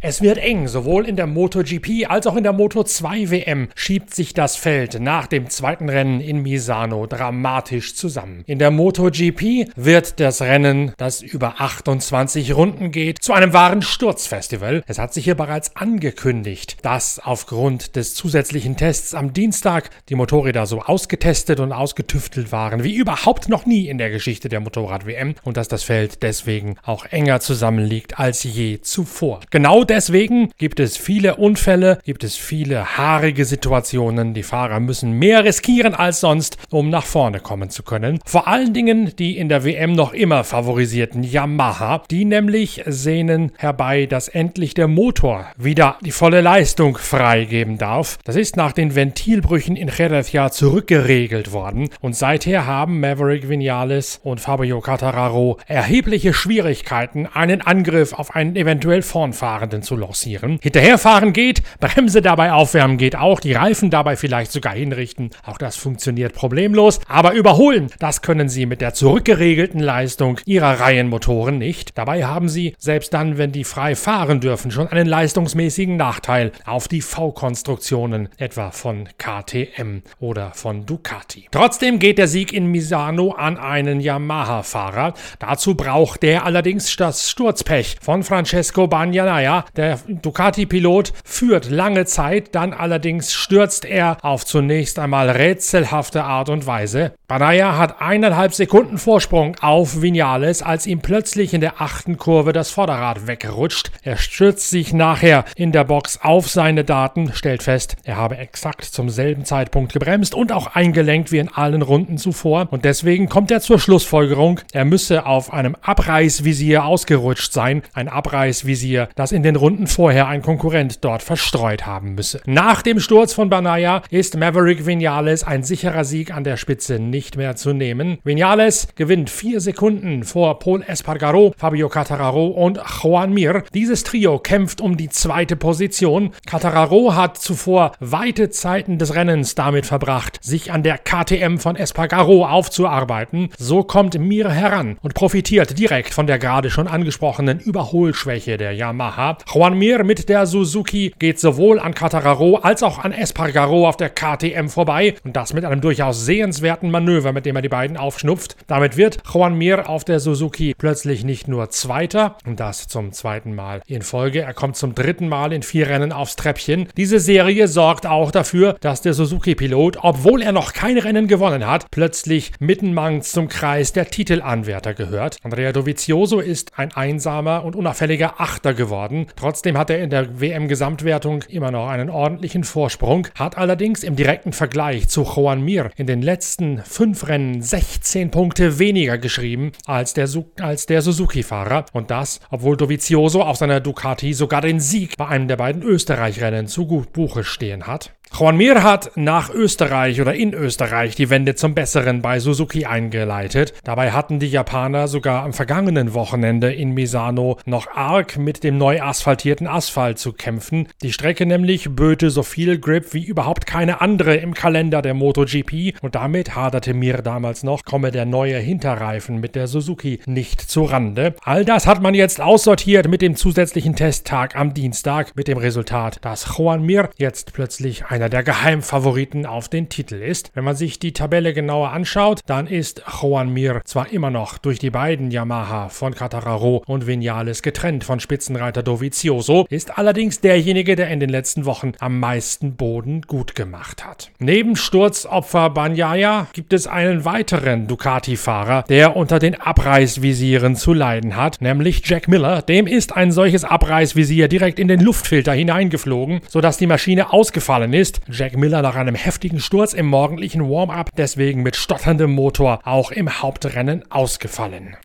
Es wird eng, sowohl in der MotoGP als auch in der Moto2 WM schiebt sich das Feld nach dem zweiten Rennen in Misano dramatisch zusammen. In der MotoGP wird das Rennen, das über 28 Runden geht, zu einem wahren Sturzfestival. Es hat sich hier bereits angekündigt, dass aufgrund des zusätzlichen Tests am Dienstag die Motorräder so ausgetestet und ausgetüftelt waren wie überhaupt noch nie in der Geschichte der Motorrad-WM und dass das Feld deswegen auch enger zusammenliegt als je zuvor. Genau deswegen gibt es viele Unfälle, gibt es viele haarige Situationen. Die Fahrer müssen mehr riskieren als sonst, um nach vorne kommen zu können. Vor allen Dingen die in der WM noch immer favorisierten Yamaha, die nämlich sehnen herbei, dass endlich der Motor wieder die volle Leistung freigeben darf. Das ist nach den Ventilbrüchen in Jerez zurückgeregelt worden und seither haben Maverick Vinales und Fabio Cattararo erhebliche Schwierigkeiten, einen Angriff auf einen eventuell vornfahrenden Rennen zu lancieren. Hinterherfahren geht, Bremse dabei aufwärmen geht auch, die Reifen dabei vielleicht sogar hinrichten. Auch das funktioniert problemlos. Aber überholen, das können sie mit der zurückgeregelten Leistung ihrer Reihenmotoren nicht. Dabei haben sie, selbst dann, wenn die frei fahren dürfen, schon einen leistungsmäßigen Nachteil auf die V-Konstruktionen, etwa von KTM oder von Ducati. Trotzdem geht der Sieg in Misano an einen Yamaha-Fahrer. Dazu braucht der allerdings das Sturzpech von Francesco Bagnaia, der Ducati-Pilot führt lange Zeit, dann allerdings stürzt er auf zunächst einmal rätselhafte Art und Weise. Banaya hat eineinhalb Sekunden Vorsprung auf Vinales, als ihm plötzlich in der achten Kurve das Vorderrad wegrutscht. Er stürzt sich nachher in der Box auf seine Daten, stellt fest, er habe exakt zum selben Zeitpunkt gebremst und auch eingelenkt wie in allen Runden zuvor. Und deswegen kommt er zur Schlussfolgerung, er müsse auf einem Abreißvisier ausgerutscht sein. Ein Abreißvisier, das in den Runden vorher ein Konkurrent dort verstreut haben müsse. Nach dem Sturz von Banaya ist Maverick Vinales ein sicherer Sieg an der Spitze nicht mehr zu nehmen. Vinales gewinnt vier Sekunden vor Paul Espargaro, Fabio Cattararo und Juan Mir. Dieses Trio kämpft um die zweite Position. Cattararo hat zuvor weite Zeiten des Rennens damit verbracht, sich an der KTM von Espargaro aufzuarbeiten. So kommt Mir heran und profitiert direkt von der gerade schon angesprochenen Überholschwäche der Yamaha. Juan Mir mit der Suzuki geht sowohl an Cattararo als auch an Espargaro auf der KTM vorbei und das mit einem durchaus sehenswerten Manöver Manöver, mit dem er die beiden aufschnupft. Damit wird Juan Mir auf der Suzuki plötzlich nicht nur Zweiter, und das zum zweiten Mal in Folge, er kommt zum dritten Mal in vier Rennen aufs Treppchen. Diese Serie sorgt auch dafür, dass der Suzuki-Pilot, obwohl er noch kein Rennen gewonnen hat, plötzlich mittenmangs zum Kreis der Titelanwärter gehört. Andrea Dovizioso ist ein einsamer und unauffälliger Achter geworden. Trotzdem hat er in der WM-Gesamtwertung immer noch einen ordentlichen Vorsprung, hat allerdings im direkten Vergleich zu Juan Mir in den letzten fünf Rennen 16 Punkte weniger geschrieben als der, als der Suzuki-Fahrer. Und das, obwohl Dovizioso auf seiner Ducati sogar den Sieg bei einem der beiden Österreich-Rennen zu gut Buche stehen hat. Juan Mir hat nach Österreich oder in Österreich die Wende zum Besseren bei Suzuki eingeleitet. Dabei hatten die Japaner sogar am vergangenen Wochenende in Misano noch arg mit dem neu asphaltierten Asphalt zu kämpfen. Die Strecke nämlich böte so viel Grip wie überhaupt keine andere im Kalender der MotoGP und damit haderte Mir damals noch, komme der neue Hinterreifen mit der Suzuki nicht zu Rande. All das hat man jetzt aussortiert mit dem zusätzlichen Testtag am Dienstag mit dem Resultat, dass Juan Mir jetzt plötzlich ein einer der Geheimfavoriten auf den Titel ist. Wenn man sich die Tabelle genauer anschaut, dann ist Juan Mir zwar immer noch durch die beiden Yamaha von Catararo und Vinales getrennt von Spitzenreiter Dovizioso, ist allerdings derjenige, der in den letzten Wochen am meisten Boden gut gemacht hat. Neben Sturzopfer Banyaya gibt es einen weiteren Ducati-Fahrer, der unter den Abreißvisieren zu leiden hat, nämlich Jack Miller. Dem ist ein solches Abreißvisier direkt in den Luftfilter hineingeflogen, sodass die Maschine ausgefallen ist ist Jack Miller nach einem heftigen Sturz im morgendlichen Warm-up deswegen mit stotterndem Motor auch im Hauptrennen ausgefallen.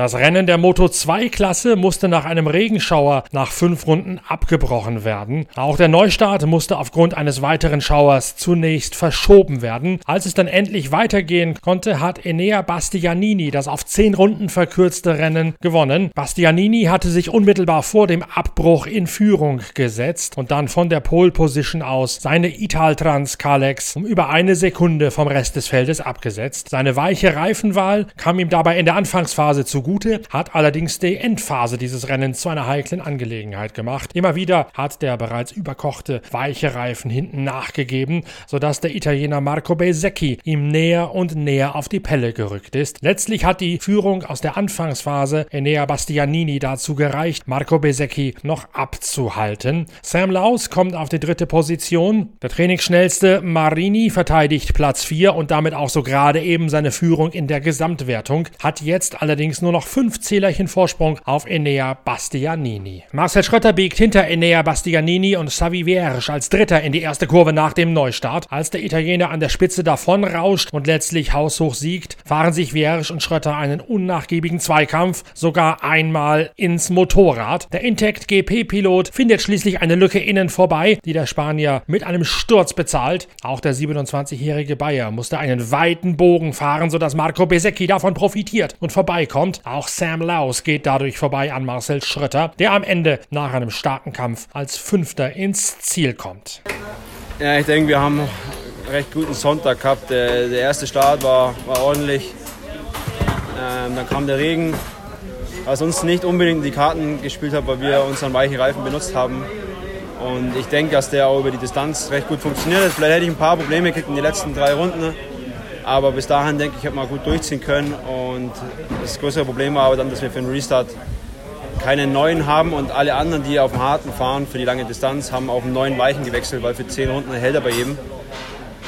Das Rennen der Moto 2 Klasse musste nach einem Regenschauer nach fünf Runden abgebrochen werden. Auch der Neustart musste aufgrund eines weiteren Schauers zunächst verschoben werden. Als es dann endlich weitergehen konnte, hat Enea Bastianini das auf zehn Runden verkürzte Rennen gewonnen. Bastianini hatte sich unmittelbar vor dem Abbruch in Führung gesetzt und dann von der Pole Position aus seine Italtrans Kalex um über eine Sekunde vom Rest des Feldes abgesetzt. Seine weiche Reifenwahl kam ihm dabei in der Anfangsphase zugute, hat allerdings die Endphase dieses Rennens zu einer heiklen Angelegenheit gemacht. Immer wieder hat der bereits überkochte weiche Reifen hinten nachgegeben, sodass der Italiener Marco Besecchi ihm näher und näher auf die Pelle gerückt ist. Letztlich hat die Führung aus der Anfangsphase Enea Bastianini dazu gereicht, Marco Besecchi noch abzuhalten. Sam Laus kommt auf die dritte Position. Der trainingsschnellste Marini verteidigt Platz 4 und damit auch so gerade eben seine Führung in der Gesamtwertung, hat jetzt allerdings nur noch fünf Zählerchen Vorsprung auf Enea Bastianini. Marcel Schröter biegt hinter Enea Bastianini und Xavi Vierge als Dritter in die erste Kurve nach dem Neustart. Als der Italiener an der Spitze davon rauscht und letztlich haushoch siegt, fahren sich Vierge und Schröter einen unnachgiebigen Zweikampf, sogar einmal ins Motorrad. Der Intact GP-Pilot findet schließlich eine Lücke innen vorbei, die der Spanier mit einem Sturz bezahlt. Auch der 27-jährige Bayer musste einen weiten Bogen fahren, sodass Marco Besecchi davon profitiert und vorbeikommt. Auch Sam Laus geht dadurch vorbei an Marcel Schröter, der am Ende nach einem starken Kampf als Fünfter ins Ziel kommt. Ja, ich denke, wir haben einen recht guten Sonntag gehabt. Der, der erste Start war, war ordentlich. Ähm, dann kam der Regen, was uns nicht unbedingt die Karten gespielt hat, weil wir unseren weichen Reifen benutzt haben. Und ich denke, dass der auch über die Distanz recht gut funktioniert hat. Vielleicht hätte ich ein paar Probleme gekriegt in den letzten drei Runden. Aber bis dahin denke ich, habe mal gut durchziehen können. Und das größere Problem war aber dann, dass wir für den Restart keine neuen haben und alle anderen, die auf dem harten fahren für die lange Distanz, haben auf einen neuen Weichen gewechselt, weil für zehn Runden hält er bei jedem.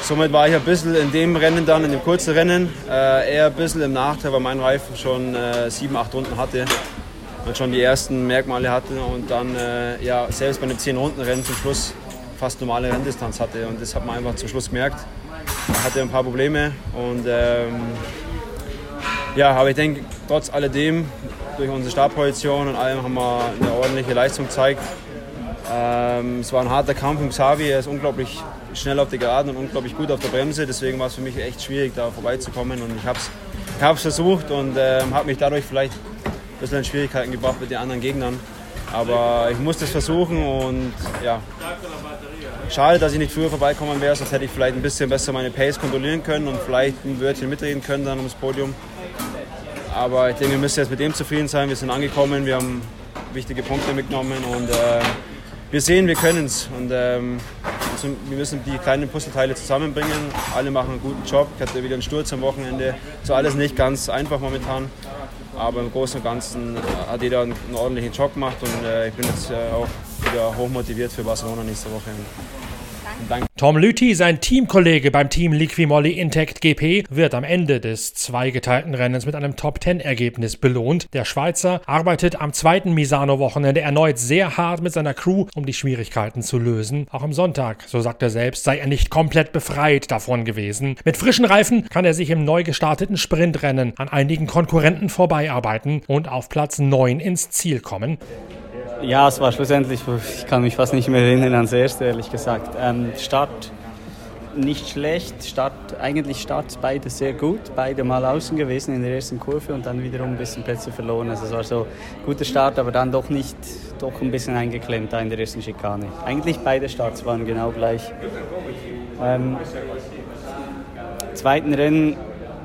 Somit war ich ein bisschen in dem Rennen dann, in dem kurzen Rennen, äh, eher ein bisschen im Nachteil, weil mein Reifen schon äh, sieben, acht Runden hatte und schon die ersten Merkmale hatte und dann äh, ja, selbst bei einem 10-Runden-Rennen zum Schluss fast normale Renndistanz hatte. Und das hat man einfach zum Schluss gemerkt. Hatte ein paar Probleme und ähm, ja, aber ich denke, trotz alledem, durch unsere Startposition und allem haben wir eine ordentliche Leistung gezeigt. Ähm, es war ein harter Kampf mit Xavi, er ist unglaublich schnell auf der Geraden und unglaublich gut auf der Bremse, deswegen war es für mich echt schwierig, da vorbeizukommen und ich habe es ich versucht und ähm, habe mich dadurch vielleicht bisschen in Schwierigkeiten gebracht mit den anderen Gegnern. Aber ich musste es versuchen und ja, schade, dass ich nicht früher vorbeikommen wäre, sonst hätte ich vielleicht ein bisschen besser meine Pace kontrollieren können und vielleicht ein Wörtchen mitreden können dann ums Podium. Aber ich denke, wir müssen jetzt mit dem zufrieden sein. Wir sind angekommen, wir haben wichtige Punkte mitgenommen und äh, wir sehen, wir können es. Und ähm, wir müssen die kleinen Puzzleteile zusammenbringen. Alle machen einen guten Job. Ich hatte wieder einen Sturz am Wochenende. So alles nicht ganz einfach momentan. Aber im Großen und Ganzen hat jeder einen, ordentlichen Job gemacht und äh, ich bin jetzt äh, auch wieder hochmotiviert für Barcelona nächste Woche. Tom Lüthi, sein Teamkollege beim Team Liquimolli Intact GP, wird am Ende des zweigeteilten Rennens mit einem Top-10-Ergebnis belohnt. Der Schweizer arbeitet am zweiten Misano-Wochenende erneut sehr hart mit seiner Crew, um die Schwierigkeiten zu lösen. Auch am Sonntag, so sagt er selbst, sei er nicht komplett befreit davon gewesen. Mit frischen Reifen kann er sich im neu gestarteten Sprintrennen an einigen Konkurrenten vorbeiarbeiten und auf Platz 9 ins Ziel kommen. Ja, es war schlussendlich, ich kann mich fast nicht mehr erinnern ans erste, ehrlich gesagt. Ähm, Start nicht schlecht, Start, eigentlich Start beide sehr gut, beide mal außen gewesen in der ersten Kurve und dann wiederum ein bisschen Plätze verloren. Also es war so ein guter Start, aber dann doch nicht, doch ein bisschen eingeklemmt da in der ersten Schikane. Eigentlich beide Starts waren genau gleich. Ähm, zweiten Rennen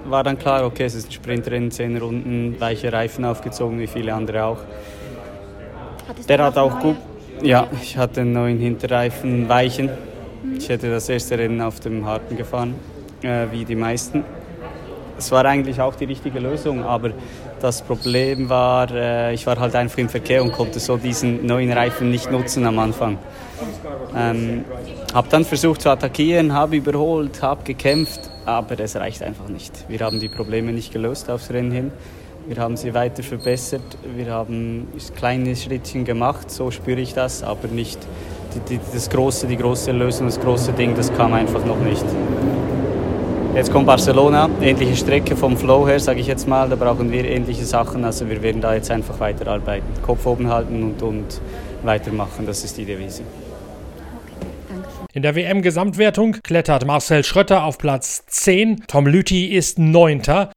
war dann klar, okay, es ist ein Sprintrennen, zehn Runden, weiche Reifen aufgezogen, wie viele andere auch. Der hat auch gut. Ja, ich hatte einen neuen Hinterreifen weichen. Ich hätte das erste Rennen auf dem harten gefahren, äh, wie die meisten. Es war eigentlich auch die richtige Lösung, aber das Problem war, äh, ich war halt einfach im Verkehr und konnte so diesen neuen Reifen nicht nutzen am Anfang. Ähm, habe dann versucht zu attackieren, habe überholt, habe gekämpft, aber es reicht einfach nicht. Wir haben die Probleme nicht gelöst aufs Rennen hin. Wir haben sie weiter verbessert. Wir haben kleine Schrittchen gemacht, so spüre ich das, aber nicht die, die, das große, die große Lösung, das große Ding, das kam einfach noch nicht. Jetzt kommt Barcelona, ähnliche Strecke vom Flow her, sage ich jetzt mal. Da brauchen wir ähnliche Sachen. Also wir werden da jetzt einfach weiterarbeiten. Kopf oben halten und, und weitermachen. Das ist die Devise. In der WM-Gesamtwertung klettert Marcel Schrötter auf Platz 10, Tom Lüthi ist Neunter.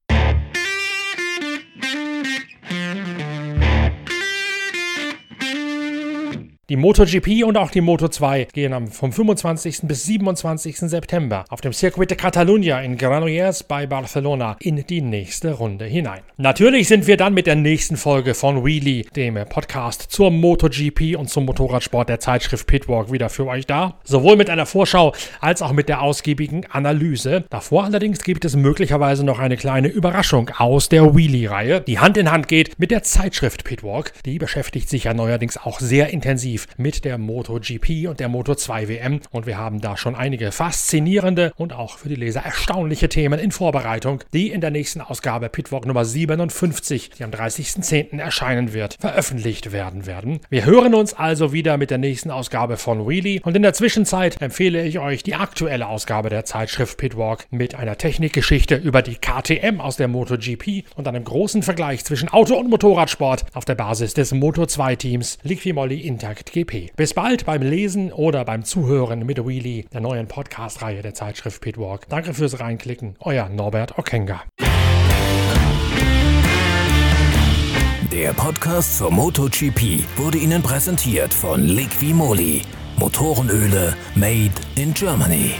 Die MotoGP und auch die Moto2 gehen vom 25. bis 27. September auf dem Circuit de Catalunya in Granollers bei Barcelona in die nächste Runde hinein. Natürlich sind wir dann mit der nächsten Folge von Wheelie, dem Podcast zur MotoGP und zum Motorradsport der Zeitschrift Pitwalk wieder für euch da. Sowohl mit einer Vorschau als auch mit der ausgiebigen Analyse. Davor allerdings gibt es möglicherweise noch eine kleine Überraschung aus der Wheelie-Reihe, die Hand in Hand geht mit der Zeitschrift Pitwalk. Die beschäftigt sich ja neuerdings auch sehr intensiv intensiv mit der MotoGP und der Moto2 WM und wir haben da schon einige faszinierende und auch für die Leser erstaunliche Themen in Vorbereitung, die in der nächsten Ausgabe Pitwalk Nummer 57, die am 30.10. erscheinen wird, veröffentlicht werden werden. Wir hören uns also wieder mit der nächsten Ausgabe von Wheelie und in der Zwischenzeit empfehle ich euch die aktuelle Ausgabe der Zeitschrift Pitwalk mit einer Technikgeschichte über die KTM aus der MotoGP und einem großen Vergleich zwischen Auto- und Motorradsport auf der Basis des Moto2-Teams Liquimolli Intact GP. Bis bald beim Lesen oder beim Zuhören mit Wheelie, der neuen Podcast-Reihe der Zeitschrift Pitwalk. Danke fürs Reinklicken, euer Norbert Okenga. Der Podcast zur MotoGP wurde Ihnen präsentiert von Liqui Moly. Motorenöle made in Germany.